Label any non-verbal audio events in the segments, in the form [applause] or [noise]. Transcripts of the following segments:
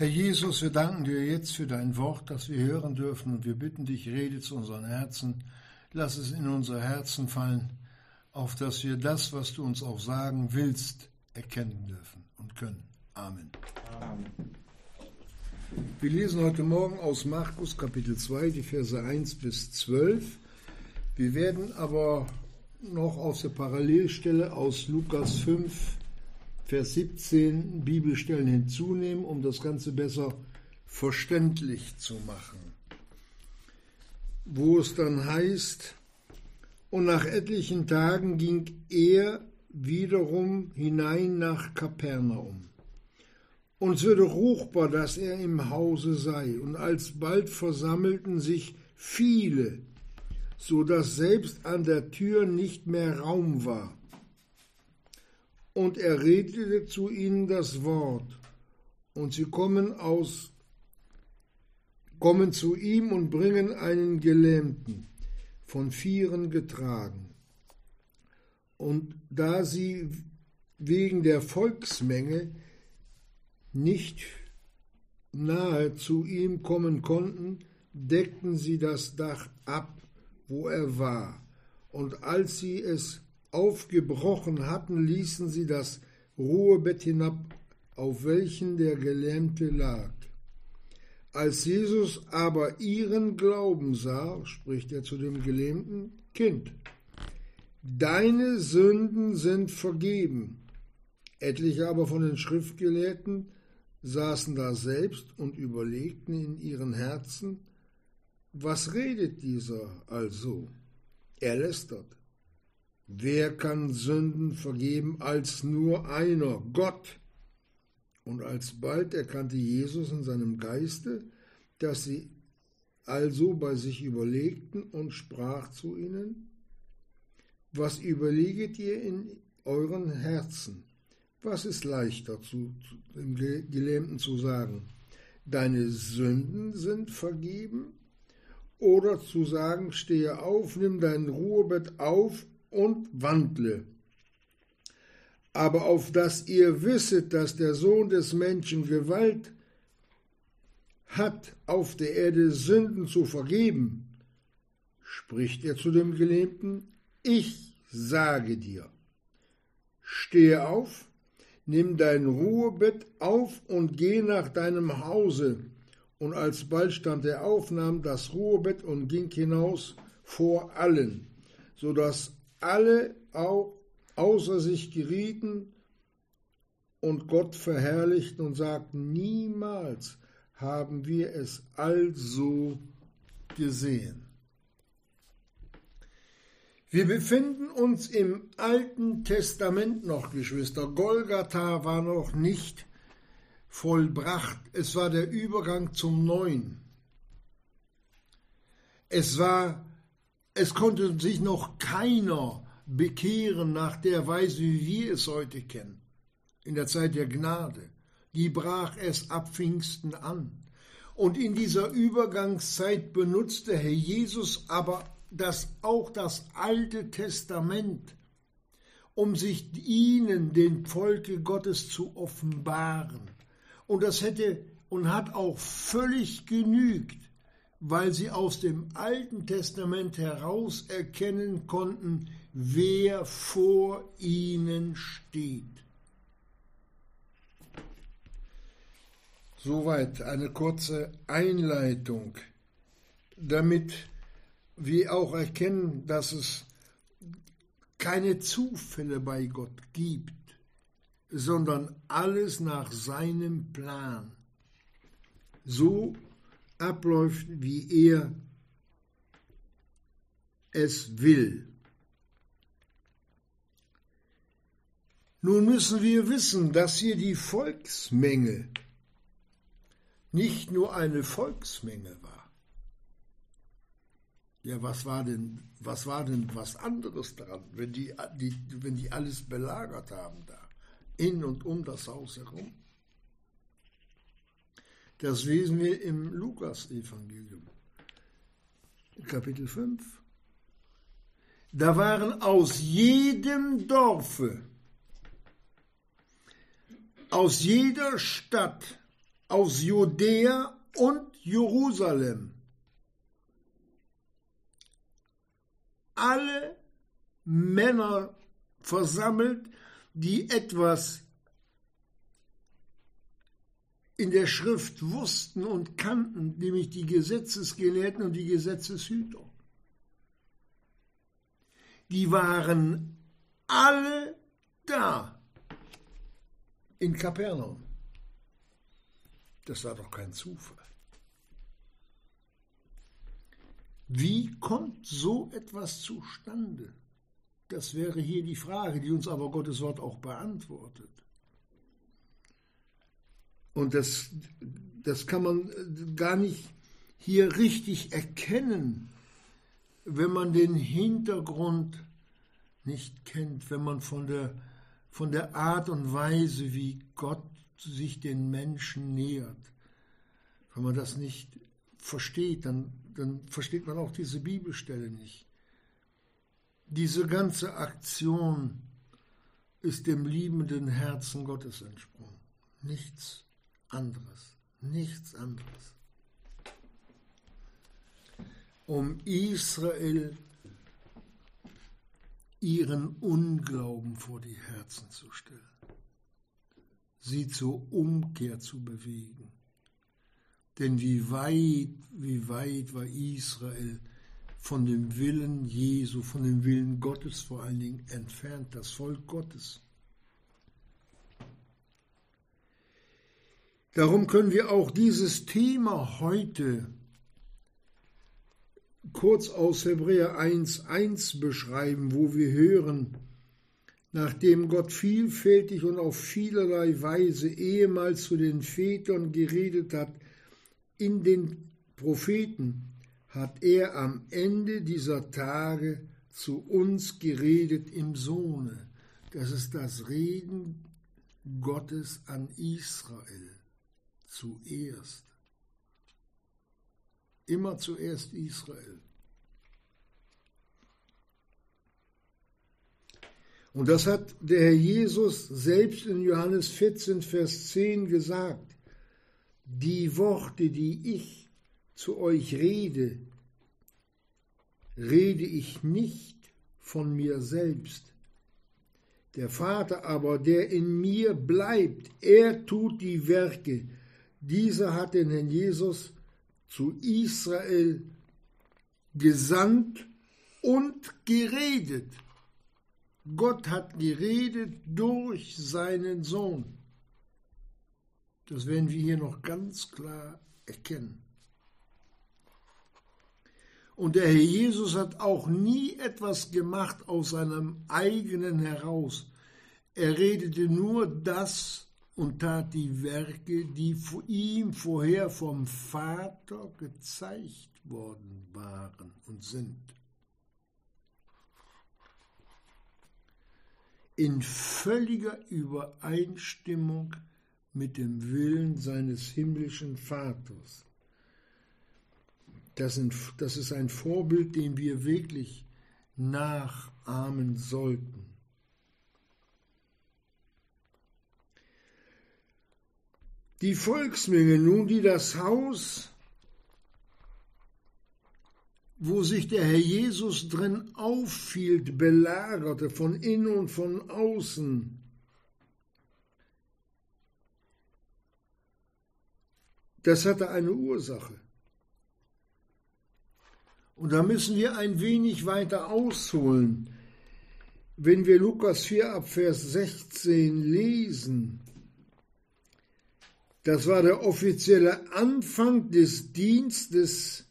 Herr Jesus, wir danken dir jetzt für dein Wort, das wir hören dürfen und wir bitten dich, rede zu unseren Herzen, lass es in unser Herzen fallen, auf dass wir das, was du uns auch sagen willst, erkennen dürfen und können. Amen. Amen. Wir lesen heute Morgen aus Markus Kapitel 2, die Verse 1 bis 12. Wir werden aber noch aus der Parallelstelle aus Lukas 5 Vers 17 Bibelstellen hinzunehmen, um das Ganze besser verständlich zu machen. Wo es dann heißt, und nach etlichen Tagen ging er wiederum hinein nach Kapernaum. Und es würde ruchbar, dass er im Hause sei, und alsbald versammelten sich viele, so dass selbst an der Tür nicht mehr Raum war und er redete zu ihnen das Wort. Und sie kommen aus, kommen zu ihm und bringen einen Gelähmten, von Vieren getragen. Und da sie wegen der Volksmenge nicht nahe zu ihm kommen konnten, deckten sie das Dach ab, wo er war. Und als sie es aufgebrochen hatten, ließen sie das Ruhebett hinab, auf welchen der Gelähmte lag. Als Jesus aber ihren Glauben sah, spricht er zu dem Gelähmten, Kind, deine Sünden sind vergeben. Etliche aber von den Schriftgelehrten saßen da selbst und überlegten in ihren Herzen, was redet dieser also? Er lästert. Wer kann Sünden vergeben als nur einer, Gott? Und alsbald erkannte Jesus in seinem Geiste, dass sie also bei sich überlegten und sprach zu ihnen, was überleget ihr in euren Herzen? Was ist leichter zu, dem Gelähmten zu sagen? Deine Sünden sind vergeben? Oder zu sagen, stehe auf, nimm dein Ruhebett auf und wandle. Aber auf dass ihr wisset, dass der Sohn des Menschen Gewalt hat, auf der Erde Sünden zu vergeben, spricht er zu dem Gelähmten, ich sage dir, stehe auf, nimm dein Ruhebett auf und geh nach deinem Hause. Und alsbald stand er auf, nahm das Ruhebett und ging hinaus vor allen, so dass alle außer sich gerieten und Gott verherrlichten und sagten, niemals haben wir es also gesehen. Wir befinden uns im Alten Testament noch, Geschwister. Golgatha war noch nicht vollbracht. Es war der Übergang zum Neuen. Es war es konnte sich noch keiner bekehren nach der Weise, wie wir es heute kennen, in der Zeit der Gnade. Die brach es ab Pfingsten an. Und in dieser Übergangszeit benutzte Herr Jesus aber das, auch das Alte Testament, um sich ihnen, dem Volke Gottes, zu offenbaren. Und das hätte und hat auch völlig genügt weil sie aus dem Alten Testament heraus erkennen konnten, wer vor ihnen steht. Soweit eine kurze Einleitung, damit wir auch erkennen, dass es keine Zufälle bei Gott gibt, sondern alles nach seinem Plan. So abläuft, wie er es will. Nun müssen wir wissen, dass hier die Volksmenge nicht nur eine Volksmenge war. Ja, was war denn, was war denn was anderes daran, wenn die, die, wenn die alles belagert haben da, in und um das Haus herum? Das lesen wir im Lukas-Evangelium, Kapitel 5. Da waren aus jedem Dorfe, aus jeder Stadt, aus Judäa und Jerusalem. Alle Männer versammelt, die etwas in der Schrift wussten und kannten, nämlich die Gesetzesgelehrten und die Gesetzeshüter. Die waren alle da in Kapernaum. Das war doch kein Zufall. Wie kommt so etwas zustande? Das wäre hier die Frage, die uns aber Gottes Wort auch beantwortet. Und das, das kann man gar nicht hier richtig erkennen, wenn man den Hintergrund nicht kennt, wenn man von der, von der Art und Weise, wie Gott sich den Menschen nähert, wenn man das nicht versteht, dann, dann versteht man auch diese Bibelstelle nicht. Diese ganze Aktion ist dem liebenden Herzen Gottes entsprungen. Nichts anderes. Nichts anderes. Um Israel ihren Unglauben vor die Herzen zu stellen, sie zur Umkehr zu bewegen. Denn wie weit, wie weit war Israel von dem Willen Jesu, von dem Willen Gottes vor allen Dingen entfernt, das Volk Gottes. Darum können wir auch dieses Thema heute kurz aus Hebräer 1.1 beschreiben, wo wir hören, nachdem Gott vielfältig und auf vielerlei Weise ehemals zu den Vätern geredet hat, in den Propheten, hat er am Ende dieser Tage zu uns geredet im Sohne. Das ist das Reden Gottes an Israel zuerst. Immer zuerst Israel. Und das hat der Herr Jesus selbst in Johannes 14, Vers 10 gesagt. Die Worte, die ich zu euch rede, rede ich nicht von mir selbst. Der Vater aber, der in mir bleibt, er tut die Werke. Dieser hat den Herrn Jesus zu Israel gesandt und geredet. Gott hat geredet durch seinen Sohn. Das werden wir hier noch ganz klar erkennen. Und der Herr Jesus hat auch nie etwas gemacht aus seinem eigenen heraus. Er redete nur das und tat die Werke, die ihm vorher vom Vater gezeigt worden waren und sind. In völliger Übereinstimmung mit dem Willen seines himmlischen Vaters. Das, ist ein Vorbild, dem wir wirklich nachahmen sollten. Die Volksmenge nun, die das Haus, wo sich der Herr Jesus drin aufhielt, belagerte von innen und von außen, das hatte eine Ursache. Und da müssen wir ein wenig weiter ausholen. Wenn wir Lukas 4 ab Vers 16 lesen, das war der offizielle Anfang des Dienstes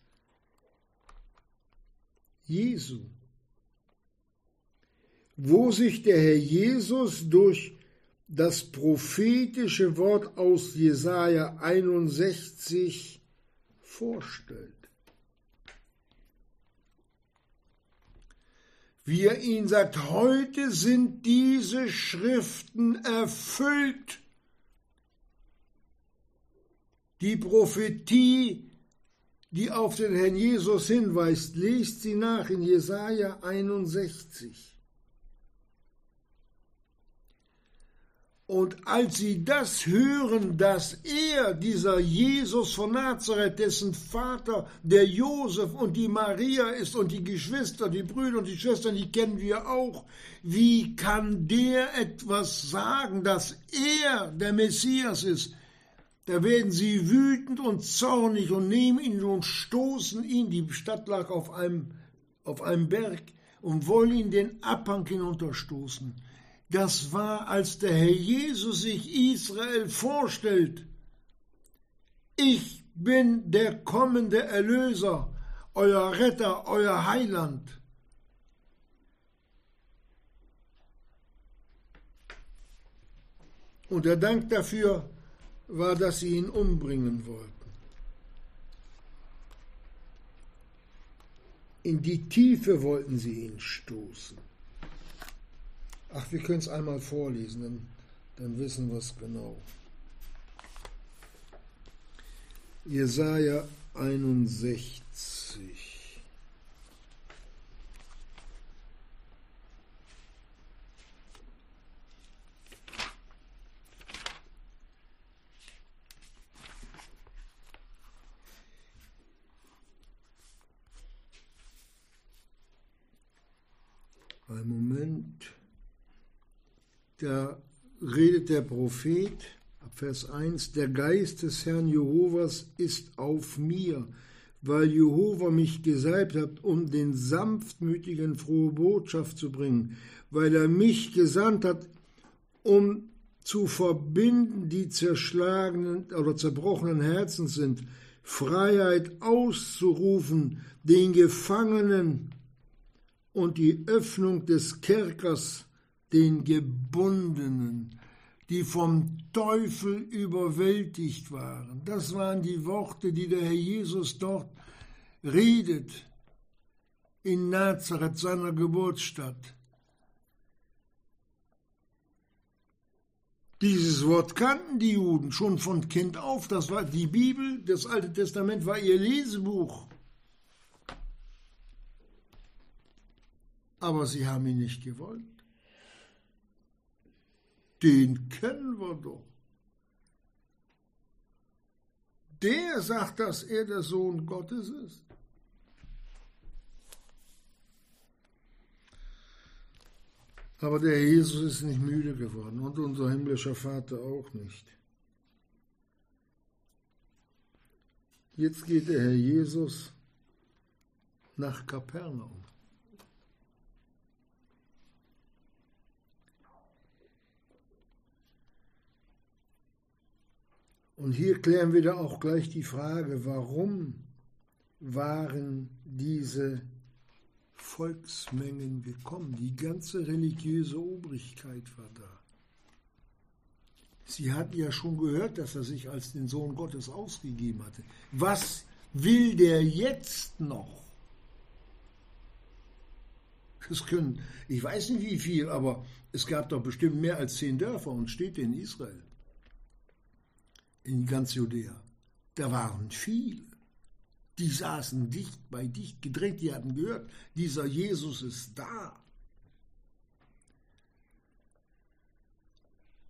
Jesu, wo sich der Herr Jesus durch das prophetische Wort aus Jesaja 61 vorstellt. wie er ihn sagt, heute sind diese Schriften erfüllt. Die Prophetie, die auf den Herrn Jesus hinweist, lest sie nach in Jesaja 61. Und als sie das hören, dass er, dieser Jesus von Nazareth, dessen Vater der Josef und die Maria ist und die Geschwister, die Brüder und die Schwestern, die kennen wir auch, wie kann der etwas sagen, dass er der Messias ist? Da werden sie wütend und zornig und nehmen ihn und stoßen ihn, die Stadt lag auf einem, auf einem Berg, und wollen ihn den Abhang hinunterstoßen. Das war, als der Herr Jesus sich Israel vorstellt. Ich bin der kommende Erlöser, euer Retter, euer Heiland. Und der Dank dafür war, dass sie ihn umbringen wollten. In die Tiefe wollten sie ihn stoßen. Ach, wir können es einmal vorlesen, dann, dann wissen wir es genau. Jesaja 61. Ein Moment. Da redet der Prophet, ab Vers 1, der Geist des Herrn Jehovas ist auf mir, weil Jehova mich gesalbt hat, um den Sanftmütigen frohe Botschaft zu bringen, weil er mich gesandt hat, um zu verbinden, die zerschlagenen oder zerbrochenen Herzen sind, Freiheit auszurufen, den Gefangenen und die Öffnung des Kerkers den Gebundenen, die vom Teufel überwältigt waren. Das waren die Worte, die der Herr Jesus dort redet in Nazareth, seiner Geburtsstadt. Dieses Wort kannten die Juden schon von Kind auf. Das war die Bibel, das Alte Testament war ihr Lesebuch. Aber sie haben ihn nicht gewollt den kennen wir doch. Der sagt, dass er der Sohn Gottes ist. Aber der Jesus ist nicht müde geworden und unser himmlischer Vater auch nicht. Jetzt geht der Herr Jesus nach Kapernaum. Und hier klären wir da auch gleich die Frage, warum waren diese Volksmengen gekommen? Die ganze religiöse Obrigkeit war da. Sie hatten ja schon gehört, dass er sich als den Sohn Gottes ausgegeben hatte. Was will der jetzt noch? Das können, ich weiß nicht wie viel, aber es gab doch bestimmt mehr als zehn Dörfer und Städte in Israel in ganz Judäa. Da waren viele. Die saßen dicht bei dicht gedrängt, die hatten gehört, dieser Jesus ist da.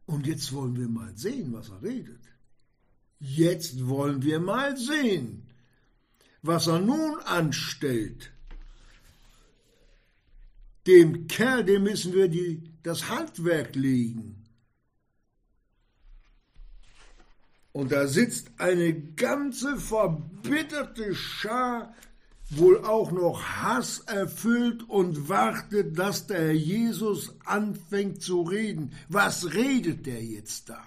Und jetzt wollen wir mal sehen, was er redet. Jetzt wollen wir mal sehen, was er nun anstellt. Dem Kerl, dem müssen wir die, das Handwerk legen. Und da sitzt eine ganze verbitterte Schar, wohl auch noch Hass erfüllt und wartet, dass der Herr Jesus anfängt zu reden. Was redet der jetzt da?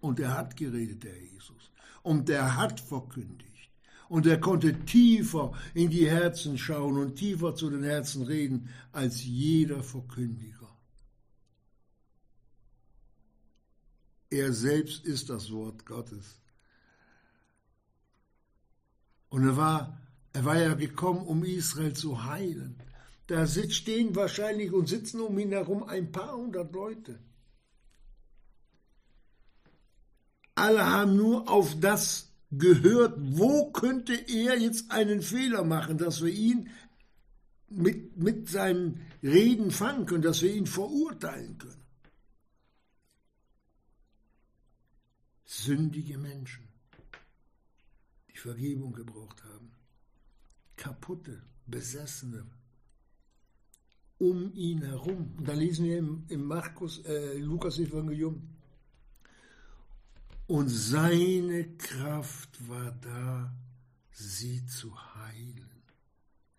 Und er hat geredet, der Jesus. Und er hat verkündigt. Und er konnte tiefer in die Herzen schauen und tiefer zu den Herzen reden als jeder Verkündiger. Er selbst ist das Wort Gottes. Und er war, er war ja gekommen, um Israel zu heilen. Da stehen wahrscheinlich und sitzen um ihn herum ein paar hundert Leute. Alle haben nur auf das gehört, wo könnte er jetzt einen Fehler machen, dass wir ihn mit, mit seinen Reden fangen können, dass wir ihn verurteilen können. Sündige Menschen, die Vergebung gebraucht haben, kaputte, besessene, um ihn herum. Und da lesen wir im, im Markus, äh, Lukas-Evangelium, und seine Kraft war da, sie zu heilen.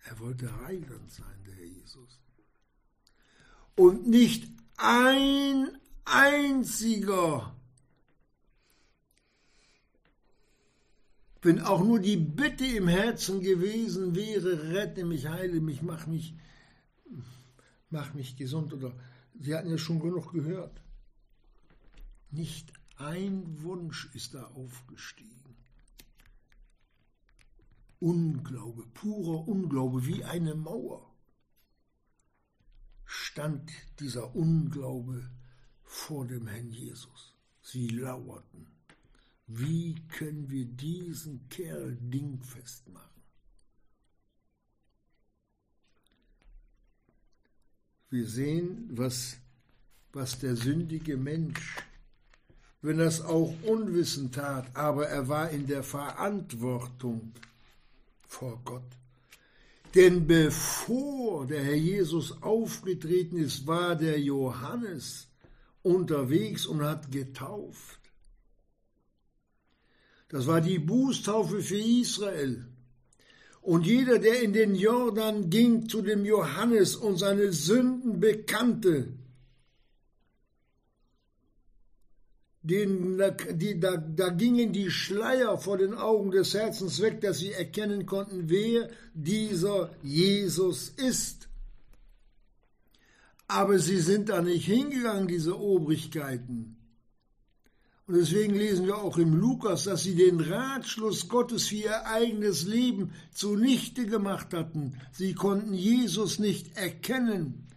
Er wollte heilend sein, der Herr Jesus. Und nicht ein einziger, wenn auch nur die Bitte im Herzen gewesen wäre, rette mich, heile mich, mach mich, mach mich gesund. Oder Sie hatten ja schon genug gehört. Nicht ein Wunsch ist da aufgestiegen. Unglaube, purer Unglaube, wie eine Mauer stand dieser Unglaube vor dem Herrn Jesus. Sie lauerten. Wie können wir diesen Kerl dingfest machen? Wir sehen, was, was der sündige Mensch, wenn er es auch unwissend tat, aber er war in der Verantwortung vor Gott. Denn bevor der Herr Jesus aufgetreten ist, war der Johannes unterwegs und hat getauft. Das war die Bußtaufe für Israel. Und jeder, der in den Jordan ging zu dem Johannes und seine Sünden bekannte, den, die, da, da gingen die Schleier vor den Augen des Herzens weg, dass sie erkennen konnten, wer dieser Jesus ist. Aber sie sind da nicht hingegangen, diese Obrigkeiten. Und deswegen lesen wir auch im Lukas, dass sie den Ratschluss Gottes für ihr eigenes Leben zunichte gemacht hatten. Sie konnten Jesus nicht erkennen.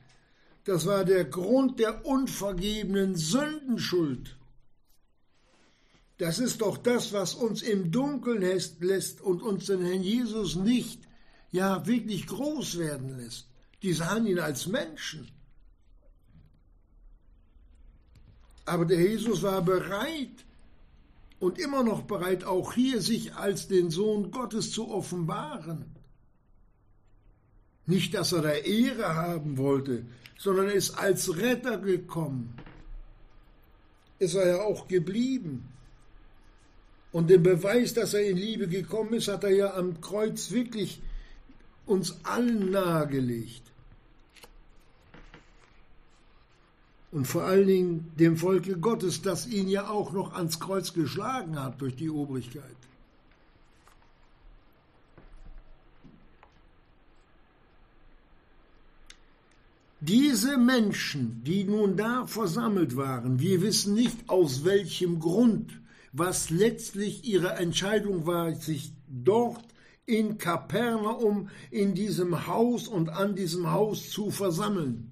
Das war der Grund der unvergebenen Sündenschuld. Das ist doch das, was uns im Dunkeln lässt und uns den Herrn Jesus nicht, ja, wirklich groß werden lässt. Die sahen ihn als Menschen. Aber der Jesus war bereit und immer noch bereit, auch hier sich als den Sohn Gottes zu offenbaren. Nicht, dass er da Ehre haben wollte, sondern er ist als Retter gekommen. Ist er ja auch geblieben. Und den Beweis, dass er in Liebe gekommen ist, hat er ja am Kreuz wirklich uns allen nahegelegt. Und vor allen Dingen dem Volke Gottes, das ihn ja auch noch ans Kreuz geschlagen hat durch die Obrigkeit. Diese Menschen, die nun da versammelt waren, wir wissen nicht aus welchem Grund was letztlich ihre Entscheidung war, sich dort in Kapernaum in diesem Haus und an diesem Haus zu versammeln.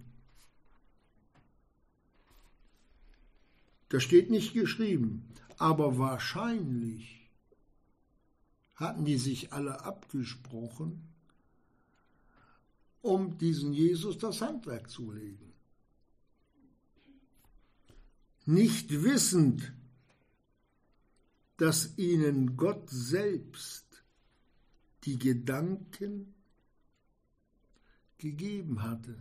Das steht nicht geschrieben, aber wahrscheinlich hatten die sich alle abgesprochen, um diesen Jesus das Handwerk zu legen. Nicht wissend, dass ihnen Gott selbst die Gedanken gegeben hatte,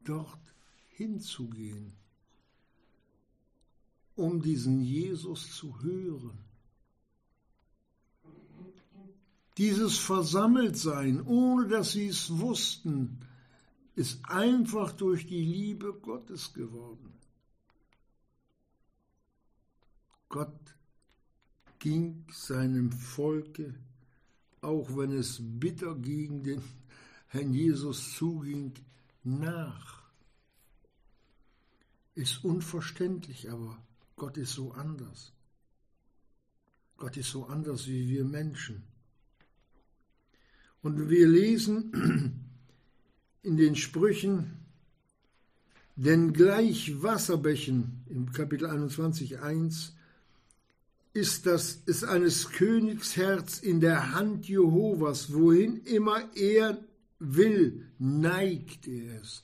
dort hinzugehen, um diesen Jesus zu hören. Dieses Versammeltsein, ohne dass sie es wussten, ist einfach durch die Liebe Gottes geworden. Gott ging seinem Volke, auch wenn es bitter gegen den Herrn Jesus zuging, nach. Ist unverständlich, aber Gott ist so anders. Gott ist so anders wie wir Menschen. Und wir lesen [clears throat] in den Sprüchen, denn gleich Wasserbächen im Kapitel 21, 1 ist das ist eines Königs Herz in der Hand Jehovas, wohin immer er will, neigt er es.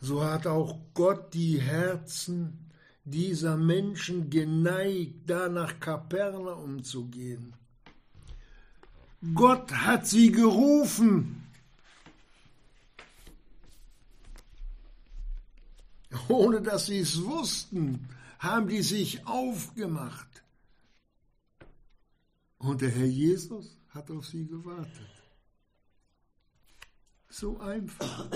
So hat auch Gott die Herzen dieser Menschen geneigt, da nach Kapernaum zu gehen. Gott hat sie gerufen. Ohne dass sie es wussten, haben die sich aufgemacht. Und der Herr Jesus hat auf sie gewartet. So einfach.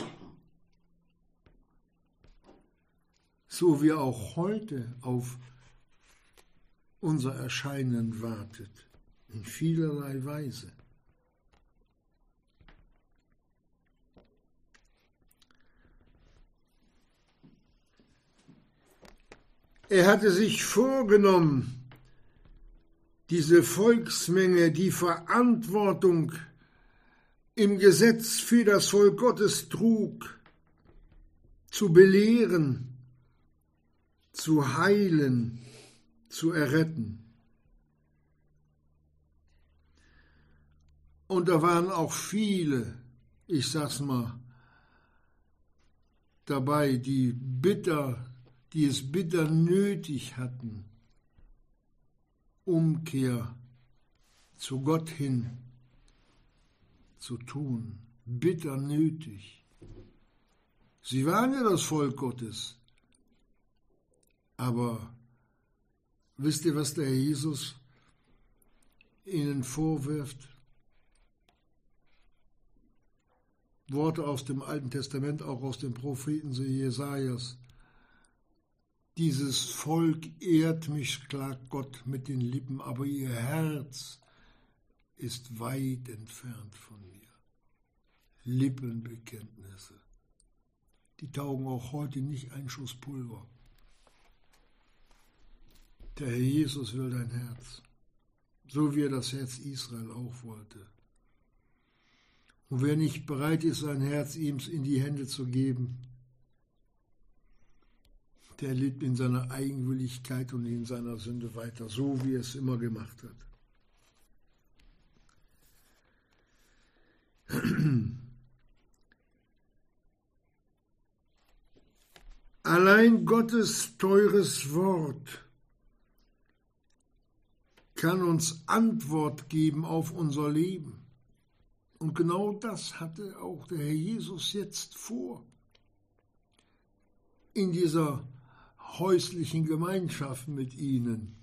So wie auch heute auf unser Erscheinen wartet, in vielerlei Weise. Er hatte sich vorgenommen, diese Volksmenge, die Verantwortung im Gesetz für das Volk Gottes trug, zu belehren, zu heilen, zu erretten. Und da waren auch viele, ich sag's mal, dabei, die bitter, die es bitter nötig hatten, Umkehr zu Gott hin zu tun, bitter nötig. Sie waren ja das Volk Gottes. Aber wisst ihr, was der Herr Jesus ihnen vorwirft? Worte aus dem Alten Testament, auch aus dem Propheten so Jesajas. Dieses Volk ehrt mich, klagt Gott mit den Lippen, aber ihr Herz ist weit entfernt von mir. Lippenbekenntnisse. Die taugen auch heute nicht ein Schuss Pulver. Der Herr Jesus will dein Herz, so wie er das Herz Israel auch wollte. Und wer nicht bereit ist, sein Herz ihm in die Hände zu geben, der lebt in seiner Eigenwilligkeit und in seiner Sünde weiter, so wie er es immer gemacht hat. Allein Gottes teures Wort kann uns Antwort geben auf unser Leben. Und genau das hatte auch der Herr Jesus jetzt vor. In dieser häuslichen Gemeinschaft mit ihnen.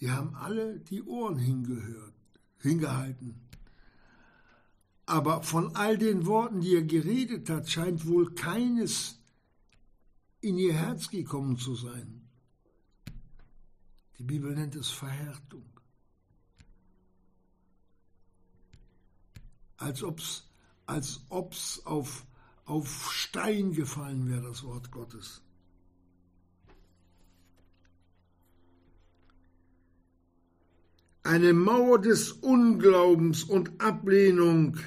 Die haben alle die Ohren hingehört, hingehalten. Aber von all den Worten, die er geredet hat, scheint wohl keines in ihr Herz gekommen zu sein. Die Bibel nennt es Verhärtung. Als ob's, als ob's auf, auf Stein gefallen wäre, das Wort Gottes. Eine Mauer des Unglaubens und Ablehnung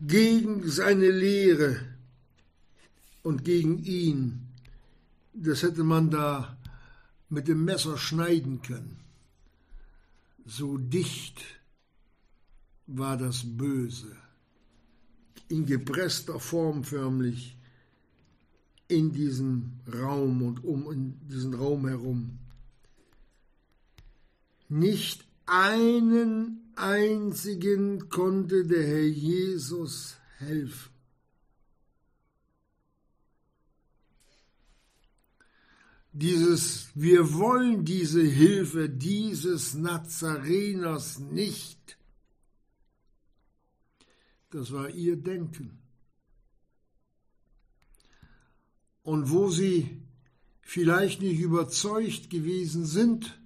gegen seine Lehre und gegen ihn, das hätte man da mit dem Messer schneiden können. So dicht war das Böse, in gepresster Form förmlich in diesem Raum und um in diesen Raum herum. Nicht einen einzigen konnte der Herr Jesus helfen. Dieses, wir wollen diese Hilfe dieses Nazareners nicht. Das war ihr Denken. Und wo sie vielleicht nicht überzeugt gewesen sind,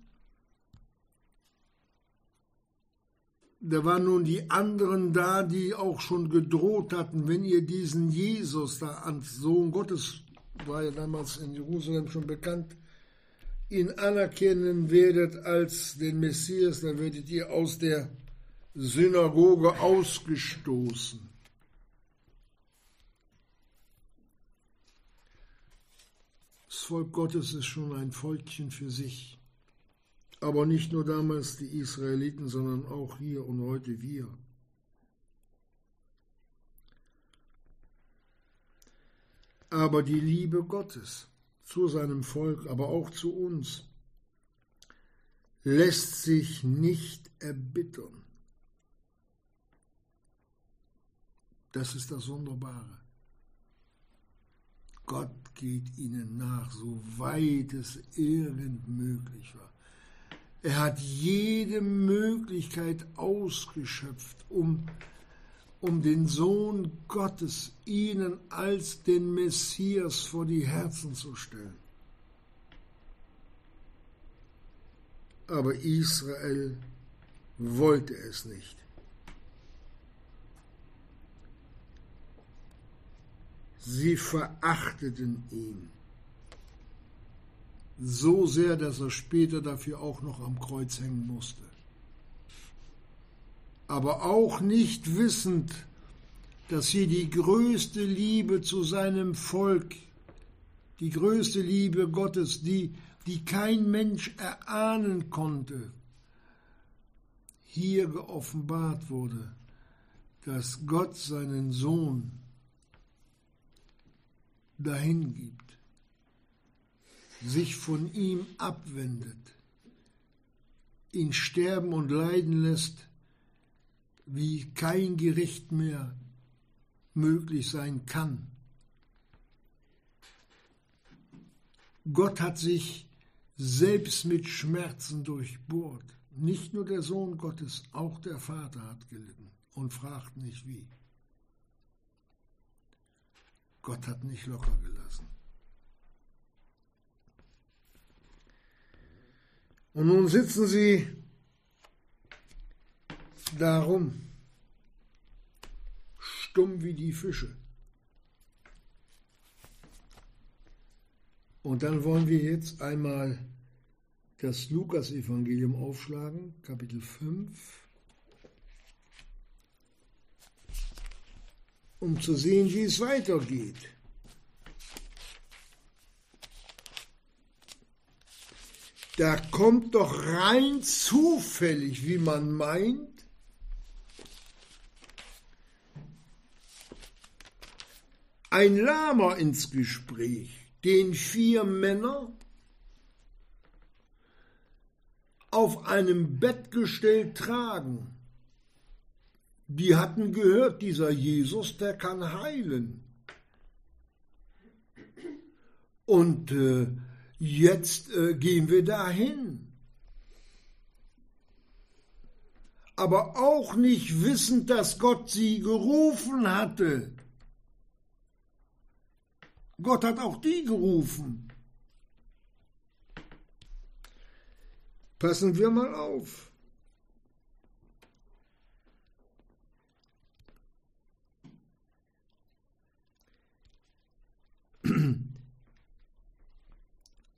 da waren nun die anderen da, die auch schon gedroht hatten, wenn ihr diesen Jesus da ans Sohn Gottes, war ja damals in Jerusalem schon bekannt, ihn anerkennen werdet als den Messias, dann werdet ihr aus der Synagoge ausgestoßen. Das Volk Gottes ist schon ein Volkchen für sich. Aber nicht nur damals die Israeliten, sondern auch hier und heute wir. Aber die Liebe Gottes zu seinem Volk, aber auch zu uns, lässt sich nicht erbittern. Das ist das Wunderbare. Gott geht ihnen nach, soweit es irgend möglich war. Er hat jede Möglichkeit ausgeschöpft, um, um den Sohn Gottes ihnen als den Messias vor die Herzen zu stellen. Aber Israel wollte es nicht. Sie verachteten ihn so sehr, dass er später dafür auch noch am Kreuz hängen musste. Aber auch nicht wissend, dass hier die größte Liebe zu seinem Volk, die größte Liebe Gottes, die, die kein Mensch erahnen konnte, hier geoffenbart wurde, dass Gott seinen Sohn dahin gibt, sich von ihm abwendet, ihn sterben und leiden lässt, wie kein Gericht mehr möglich sein kann. Gott hat sich selbst mit Schmerzen durchbohrt. Nicht nur der Sohn Gottes, auch der Vater hat gelitten und fragt nicht wie. Gott hat nicht locker gelassen. Und nun sitzen sie darum, stumm wie die Fische. Und dann wollen wir jetzt einmal das Lukas-Evangelium aufschlagen, Kapitel 5. um zu sehen, wie es weitergeht. Da kommt doch rein zufällig, wie man meint, ein Lama ins Gespräch, den vier Männer auf einem Bettgestell tragen. Die hatten gehört, dieser Jesus, der kann heilen. Und äh, jetzt äh, gehen wir dahin. Aber auch nicht wissend, dass Gott sie gerufen hatte. Gott hat auch die gerufen. Passen wir mal auf.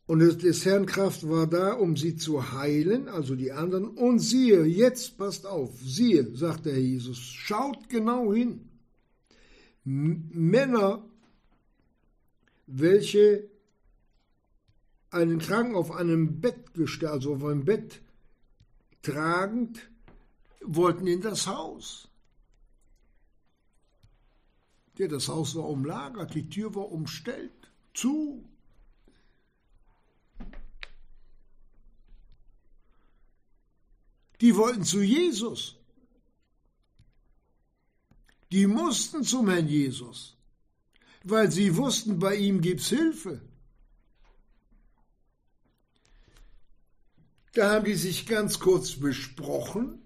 Und des Herrn Kraft war da, um sie zu heilen, also die anderen. Und siehe, jetzt passt auf, siehe, sagt der Jesus, schaut genau hin. Männer, welche einen Kranken auf einem Bett gestellt, also auf einem Bett tragend, wollten in das Haus. Ja, das Haus war umlagert, die Tür war umstellt, zu. Die wollten zu Jesus. Die mussten zum Herrn Jesus, weil sie wussten, bei ihm gibt's Hilfe. Da haben die sich ganz kurz besprochen.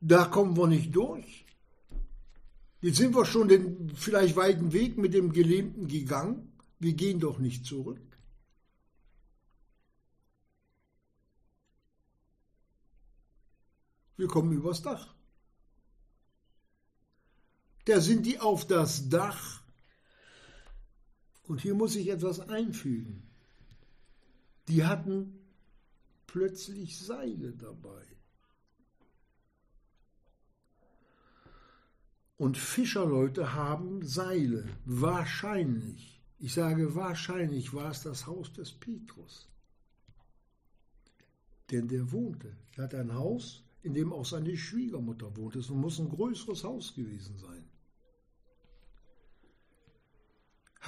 Da kommen wir nicht durch. Jetzt sind wir schon den vielleicht weiten Weg mit dem Gelähmten gegangen. Wir gehen doch nicht zurück. Wir kommen übers Dach. Da sind die auf das Dach. Und hier muss ich etwas einfügen. Die hatten plötzlich Seile dabei. Und Fischerleute haben Seile. Wahrscheinlich, ich sage wahrscheinlich, war es das Haus des Petrus. Denn der wohnte. Er hat ein Haus in dem auch seine Schwiegermutter wohnt. Es muss ein größeres Haus gewesen sein.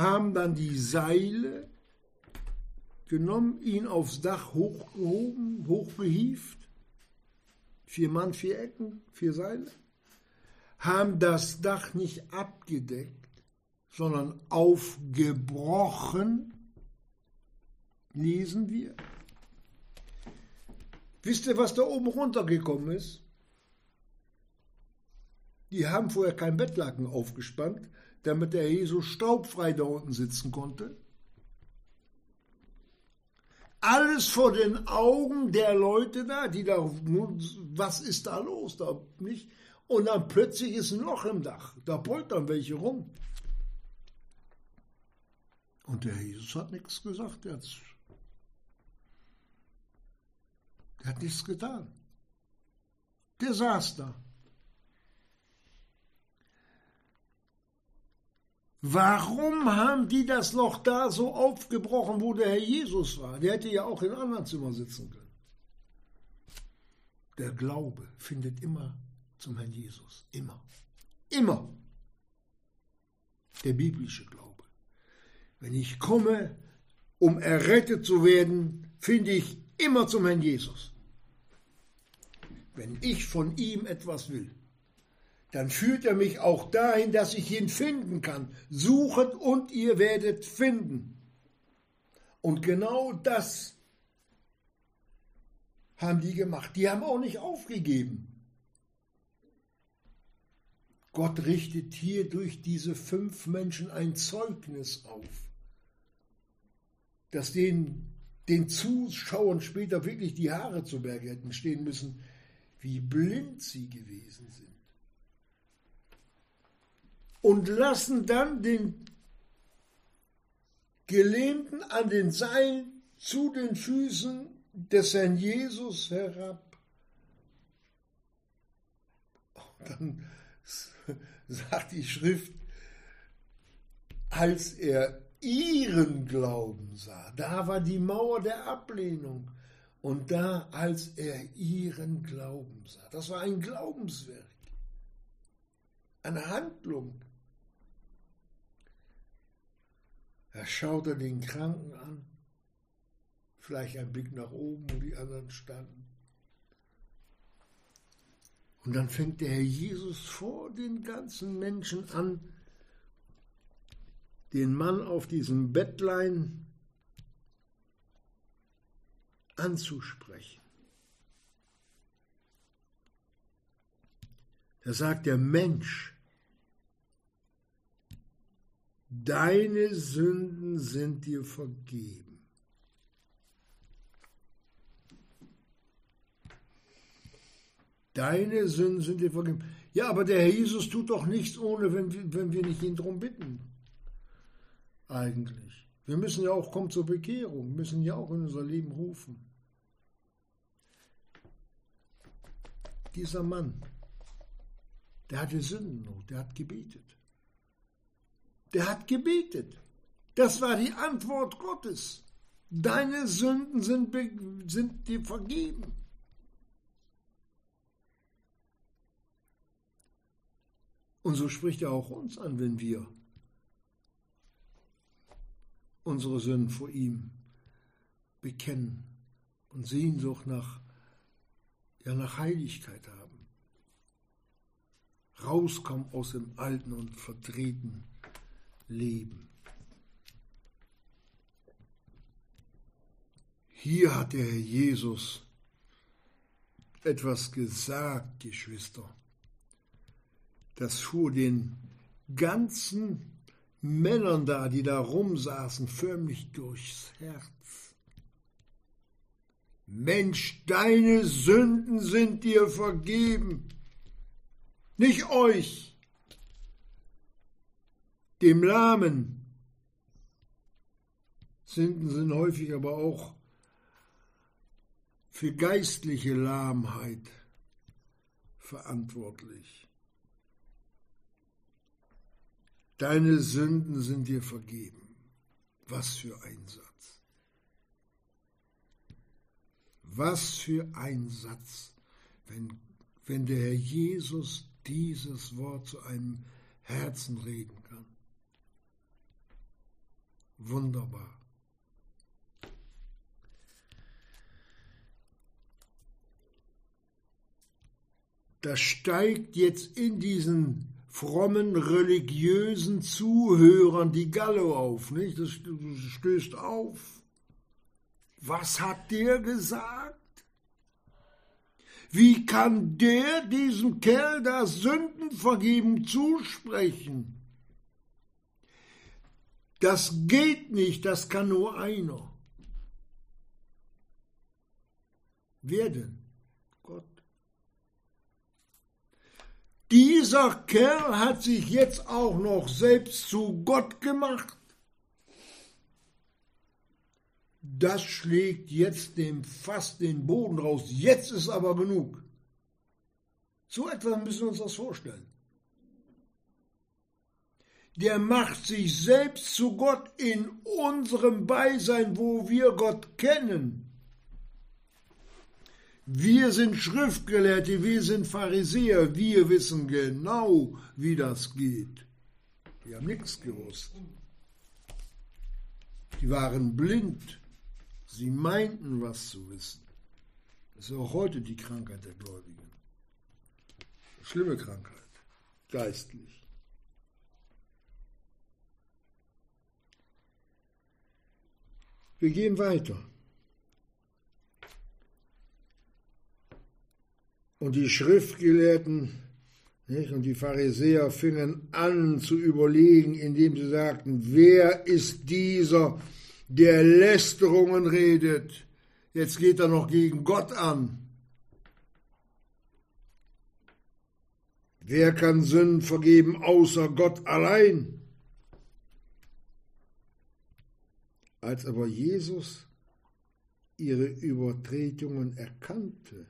Haben dann die Seile genommen, ihn aufs Dach hochgehoben, hochbehieft. Vier Mann, vier Ecken, vier Seile. Haben das Dach nicht abgedeckt, sondern aufgebrochen, lesen wir. Wisst ihr, was da oben runtergekommen ist? Die haben vorher kein Bettlaken aufgespannt, damit der Jesus staubfrei da unten sitzen konnte. Alles vor den Augen der Leute da, die da, was ist da los? Da nicht? Und dann plötzlich ist ein Loch im Dach. Da poltern welche rum. Und der Jesus hat nichts gesagt. Er, er hat nichts getan. Der saß da. Warum haben die das Loch da so aufgebrochen, wo der Herr Jesus war? Der hätte ja auch in anderen Zimmern sitzen können. Der Glaube findet immer zum Herrn Jesus. Immer. Immer. Der biblische Glaube. Wenn ich komme, um errettet zu werden, finde ich immer zum Herrn Jesus. Wenn ich von ihm etwas will dann führt er mich auch dahin, dass ich ihn finden kann. Suchet und ihr werdet finden. Und genau das haben die gemacht. Die haben auch nicht aufgegeben. Gott richtet hier durch diese fünf Menschen ein Zeugnis auf, dass den, den Zuschauern später wirklich die Haare zu Berge hätten stehen müssen, wie blind sie gewesen sind und lassen dann den Gelähmten an den Seilen zu den Füßen des Herrn Jesus herab. Und dann [laughs] sagt die Schrift, als er ihren Glauben sah, da war die Mauer der Ablehnung. Und da, als er ihren Glauben sah, das war ein Glaubenswerk, eine Handlung, Er schaute den Kranken an, vielleicht ein Blick nach oben, wo die anderen standen. Und dann fängt der Herr Jesus vor den ganzen Menschen an, den Mann auf diesem Bettlein anzusprechen. Da sagt der Mensch, deine Sünden sind dir vergeben. Deine Sünden sind dir vergeben. Ja, aber der Herr Jesus tut doch nichts ohne, wenn wir, wenn wir nicht ihn darum bitten. Eigentlich. Wir müssen ja auch kommen zur Bekehrung, müssen ja auch in unser Leben rufen. Dieser Mann, der hatte Sündennot, der hat gebetet. Der hat gebetet. Das war die Antwort Gottes. Deine Sünden sind, sind dir vergeben. Und so spricht er auch uns an, wenn wir unsere Sünden vor ihm bekennen und Sehnsucht nach, ja, nach Heiligkeit haben. Rauskommen aus dem Alten und Vertreten leben. Hier hat der Herr Jesus etwas gesagt, Geschwister, das vor den ganzen Männern da, die da rumsaßen, förmlich durchs Herz. Mensch, deine Sünden sind dir vergeben, nicht euch dem Lahmen. Sünden sind häufig aber auch für geistliche Lahmheit verantwortlich. Deine Sünden sind dir vergeben. Was für ein Satz. Was für ein Satz. wenn, wenn der Herr Jesus dieses Wort zu einem Herzen reden kann. Wunderbar. Da steigt jetzt in diesen frommen religiösen Zuhörern die Galle auf, nicht? Das stößt auf. Was hat der gesagt? Wie kann der diesem Kerl da Sündenvergebung zusprechen? Das geht nicht, das kann nur einer. Wer denn? Gott. Dieser Kerl hat sich jetzt auch noch selbst zu Gott gemacht. Das schlägt jetzt dem Fass den Boden raus. Jetzt ist aber genug. So etwas müssen wir uns das vorstellen. Der macht sich selbst zu Gott in unserem Beisein, wo wir Gott kennen. Wir sind Schriftgelehrte, wir sind Pharisäer, wir wissen genau, wie das geht. Die haben nichts gewusst. Die waren blind. Sie meinten, was zu wissen. Das ist auch heute die Krankheit der Gläubigen. Schlimme Krankheit, geistlich. Wir gehen weiter. Und die Schriftgelehrten nicht, und die Pharisäer fingen an zu überlegen, indem sie sagten, wer ist dieser, der Lästerungen redet? Jetzt geht er noch gegen Gott an. Wer kann Sünden vergeben außer Gott allein? Als aber Jesus ihre Übertretungen erkannte,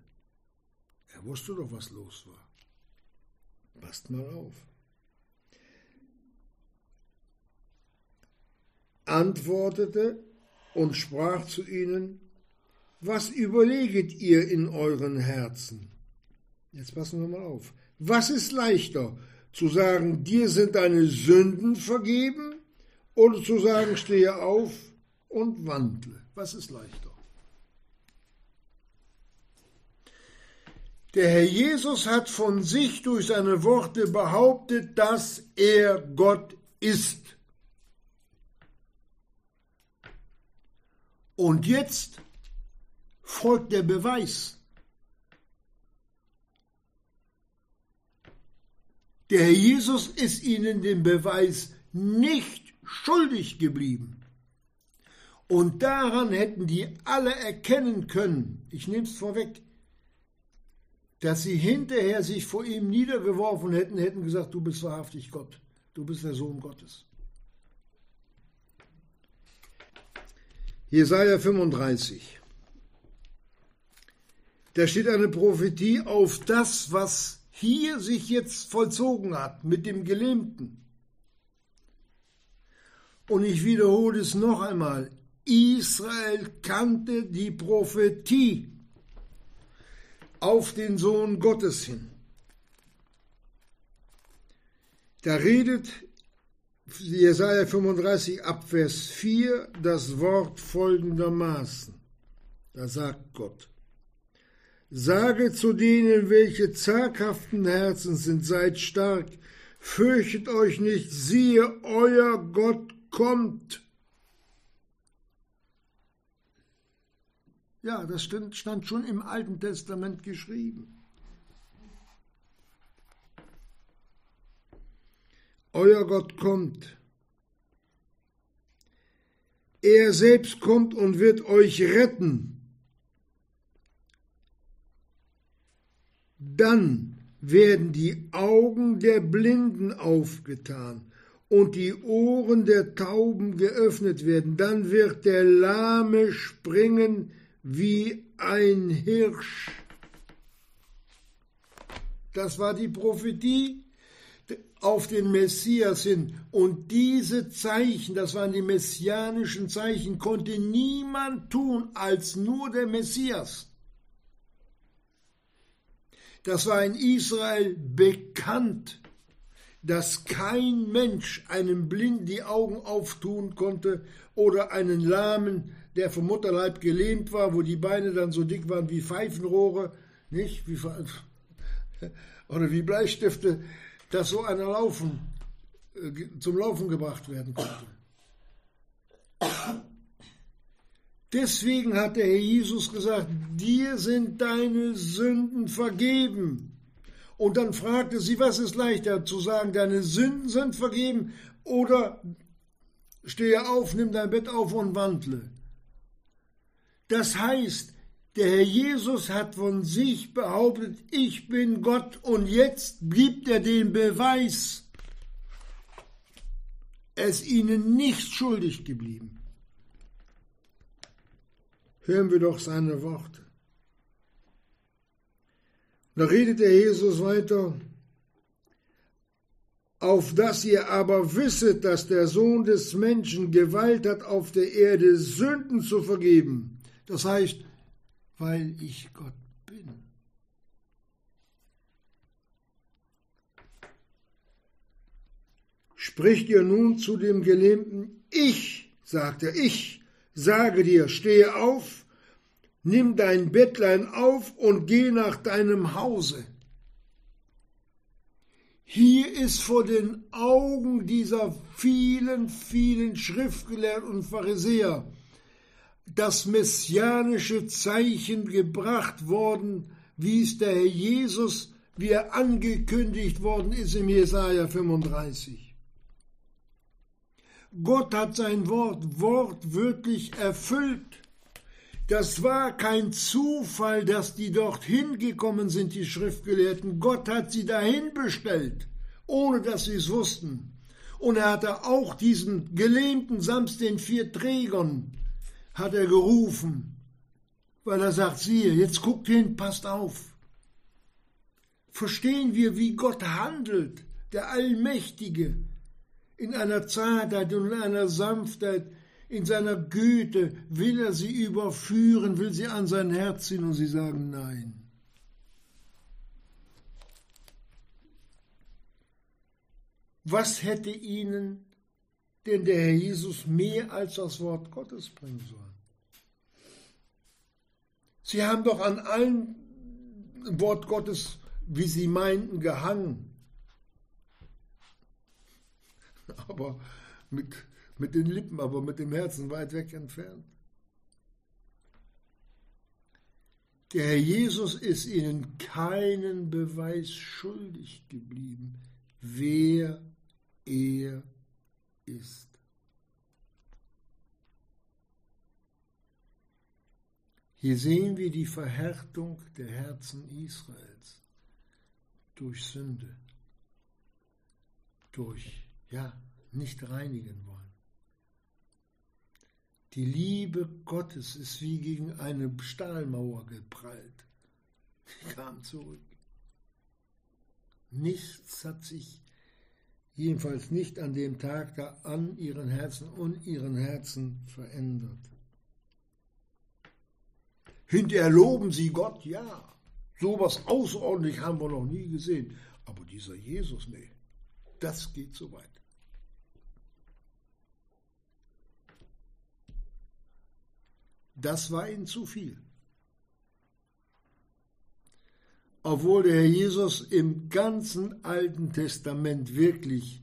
er wusste doch, was los war. Passt mal auf. Antwortete und sprach zu ihnen, was überleget ihr in euren Herzen? Jetzt passen wir mal auf. Was ist leichter, zu sagen, dir sind deine Sünden vergeben, oder zu sagen, stehe auf und wandle? Was ist leichter? Der Herr Jesus hat von sich durch seine Worte behauptet, dass er Gott ist. Und jetzt folgt der Beweis. Der Herr Jesus ist ihnen den Beweis nicht schuldig geblieben. Und daran hätten die alle erkennen können, ich nehme es vorweg, dass sie hinterher sich vor ihm niedergeworfen hätten, hätten gesagt, du bist wahrhaftig Gott, du bist der Sohn Gottes. Jesaja 35. Da steht eine Prophetie auf das, was hier sich jetzt vollzogen hat mit dem Gelähmten. Und ich wiederhole es noch einmal. Israel kannte die Prophetie auf den Sohn Gottes hin. Da redet Jesaja 35 ab Vers 4 das Wort folgendermaßen. Da sagt Gott: Sage zu denen, welche zaghaften Herzen sind, seid stark, fürchtet euch nicht, siehe, euer Gott kommt. Ja, das stand schon im Alten Testament geschrieben. Euer Gott kommt. Er selbst kommt und wird euch retten. Dann werden die Augen der Blinden aufgetan und die Ohren der Tauben geöffnet werden. Dann wird der Lahme springen, wie ein Hirsch. Das war die Prophetie auf den Messias hin. Und diese Zeichen, das waren die messianischen Zeichen, konnte niemand tun als nur der Messias. Das war in Israel bekannt, dass kein Mensch einem Blinden die Augen auftun konnte oder einen Lahmen, der vom Mutterleib gelähmt war, wo die Beine dann so dick waren wie Pfeifenrohre, nicht? Wie, [laughs] oder wie Bleistifte, dass so einer laufen, äh, zum Laufen gebracht werden konnte. Deswegen hat der Herr Jesus gesagt, dir sind deine Sünden vergeben. Und dann fragte sie, was ist leichter zu sagen, deine Sünden sind vergeben oder stehe auf, nimm dein Bett auf und wandle. Das heißt, der Herr Jesus hat von sich behauptet, ich bin Gott und jetzt gibt er den Beweis. Ist ihnen nicht schuldig geblieben. Hören wir doch seine Worte. Da redet der Jesus weiter, auf dass ihr aber wisset, dass der Sohn des Menschen Gewalt hat, auf der Erde Sünden zu vergeben. Das heißt, weil ich Gott bin. Spricht ihr nun zu dem Gelähmten, ich, sagt er, ich, sage dir, stehe auf, nimm dein Bettlein auf und geh nach deinem Hause. Hier ist vor den Augen dieser vielen, vielen Schriftgelehrten und Pharisäer das messianische Zeichen gebracht worden, wie es der Herr Jesus, wie er angekündigt worden ist im Jesaja 35. Gott hat sein Wort wortwörtlich erfüllt. Das war kein Zufall, dass die dorthin gekommen sind, die Schriftgelehrten. Gott hat sie dahin bestellt, ohne dass sie es wussten. Und er hatte auch diesen Gelähmten samt den vier Trägern, hat er gerufen, weil er sagt, siehe, jetzt guckt hin, passt auf. Verstehen wir, wie Gott handelt, der Allmächtige, in einer Zartheit und in einer Sanftheit, in seiner Güte will er sie überführen, will sie an sein Herz ziehen und sie sagen Nein. Was hätte ihnen denn der Herr Jesus mehr als das Wort Gottes bringen sollen? Sie haben doch an allen Wort Gottes, wie sie meinten, gehangen. [laughs] Aber mit mit den Lippen, aber mit dem Herzen weit weg entfernt. Der Herr Jesus ist ihnen keinen Beweis schuldig geblieben, wer er ist. Hier sehen wir die Verhärtung der Herzen Israels durch Sünde, durch, ja, nicht reinigen wollen. Die Liebe Gottes ist wie gegen eine Stahlmauer geprallt. [laughs] Sie kam zurück. Nichts hat sich, jedenfalls nicht an dem Tag da, an ihren Herzen und ihren Herzen verändert. Hinterher loben sie Gott, ja. So was außerordentlich haben wir noch nie gesehen. Aber dieser Jesus, nee, das geht so weit. Das war ihnen zu viel. Obwohl der Herr Jesus im ganzen Alten Testament wirklich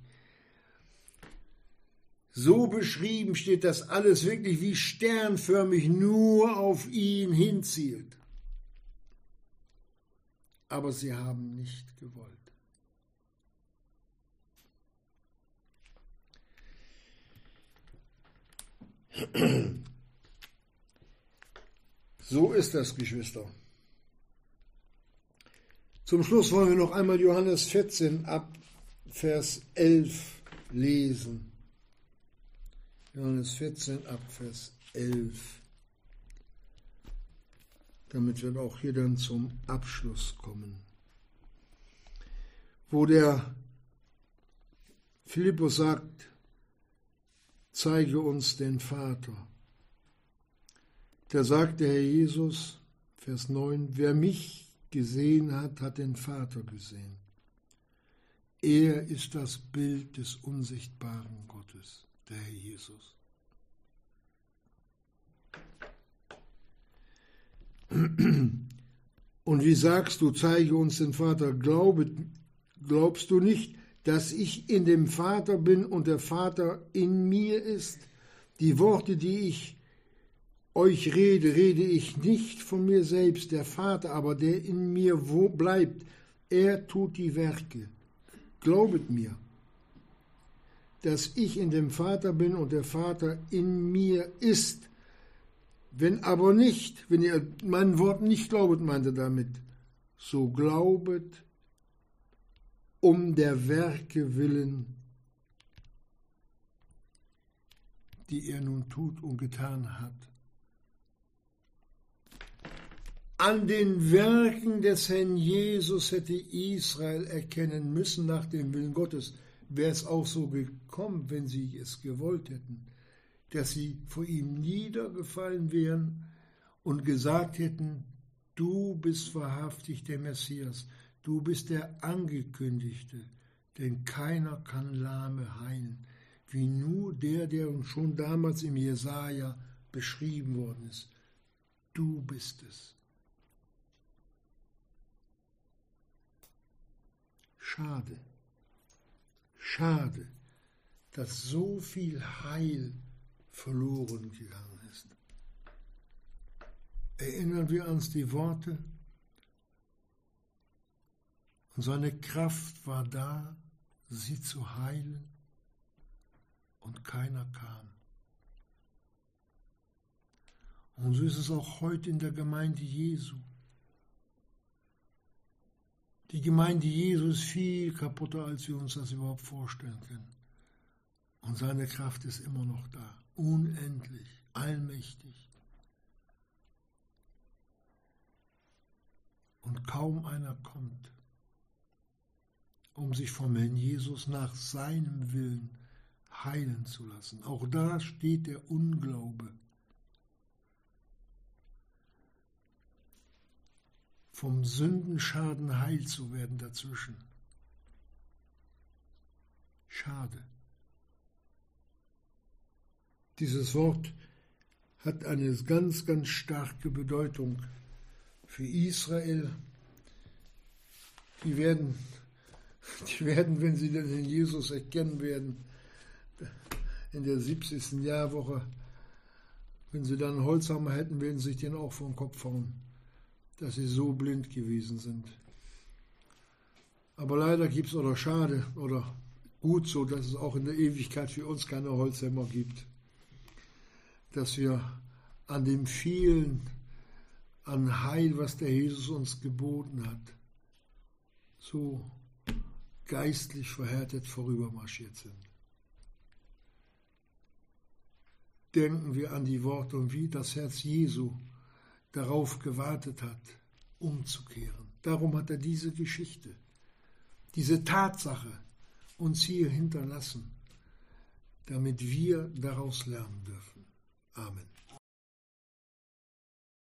so beschrieben steht, dass alles wirklich wie sternförmig nur auf ihn hinzielt. Aber sie haben nicht gewollt. So ist das, Geschwister. Zum Schluss wollen wir noch einmal Johannes 14 ab Vers 11 lesen. Johannes 14 ab Vers 11. Damit wir auch hier dann zum Abschluss kommen. Wo der Philippus sagt, zeige uns den Vater. Da sagt der Herr Jesus, Vers 9, wer mich gesehen hat, hat den Vater gesehen. Er ist das Bild des unsichtbaren Gottes, der Herr Jesus. Und wie sagst du, zeige uns den Vater, Glaubet, glaubst du nicht, dass ich in dem Vater bin und der Vater in mir ist? Die Worte, die ich euch rede, rede ich nicht von mir selbst, der Vater aber, der in mir wo bleibt, er tut die Werke. Glaubet mir, dass ich in dem Vater bin und der Vater in mir ist. Wenn aber nicht, wenn ihr mein Wort nicht glaubet, meinte damit, so glaubet um der Werke willen, die er nun tut und getan hat. An den Werken des Herrn Jesus hätte Israel erkennen müssen nach dem Willen Gottes. Wäre es auch so gekommen, wenn sie es gewollt hätten, dass sie vor ihm niedergefallen wären und gesagt hätten, du bist wahrhaftig der Messias, du bist der Angekündigte, denn keiner kann Lahme heilen, wie nur der, der uns schon damals im Jesaja beschrieben worden ist. Du bist es. Schade, schade, dass so viel Heil verloren gegangen ist. Erinnern wir uns die Worte? Und seine Kraft war da, sie zu heilen, und keiner kam. Und so ist es auch heute in der Gemeinde Jesu. Die Gemeinde Jesu ist viel kaputter, als wir uns das überhaupt vorstellen können. Und seine Kraft ist immer noch da, unendlich, allmächtig. Und kaum einer kommt, um sich vom Herrn Jesus nach seinem Willen heilen zu lassen. Auch da steht der Unglaube. Vom Sündenschaden heil zu werden dazwischen. Schade. Dieses Wort hat eine ganz, ganz starke Bedeutung für Israel. Die werden, die werden, wenn sie den Jesus erkennen werden, in der 70. Jahrwoche, wenn sie dann Holzhammer hätten, werden sie sich den auch vom Kopf hauen dass sie so blind gewesen sind. Aber leider gibt es, oder schade, oder gut so, dass es auch in der Ewigkeit für uns keine Holzhämmer gibt. Dass wir an dem vielen, an Heil, was der Jesus uns geboten hat, so geistlich verhärtet vorübermarschiert sind. Denken wir an die Worte und wie das Herz Jesu darauf gewartet hat, umzukehren. Darum hat er diese Geschichte, diese Tatsache uns hier hinterlassen, damit wir daraus lernen dürfen. Amen.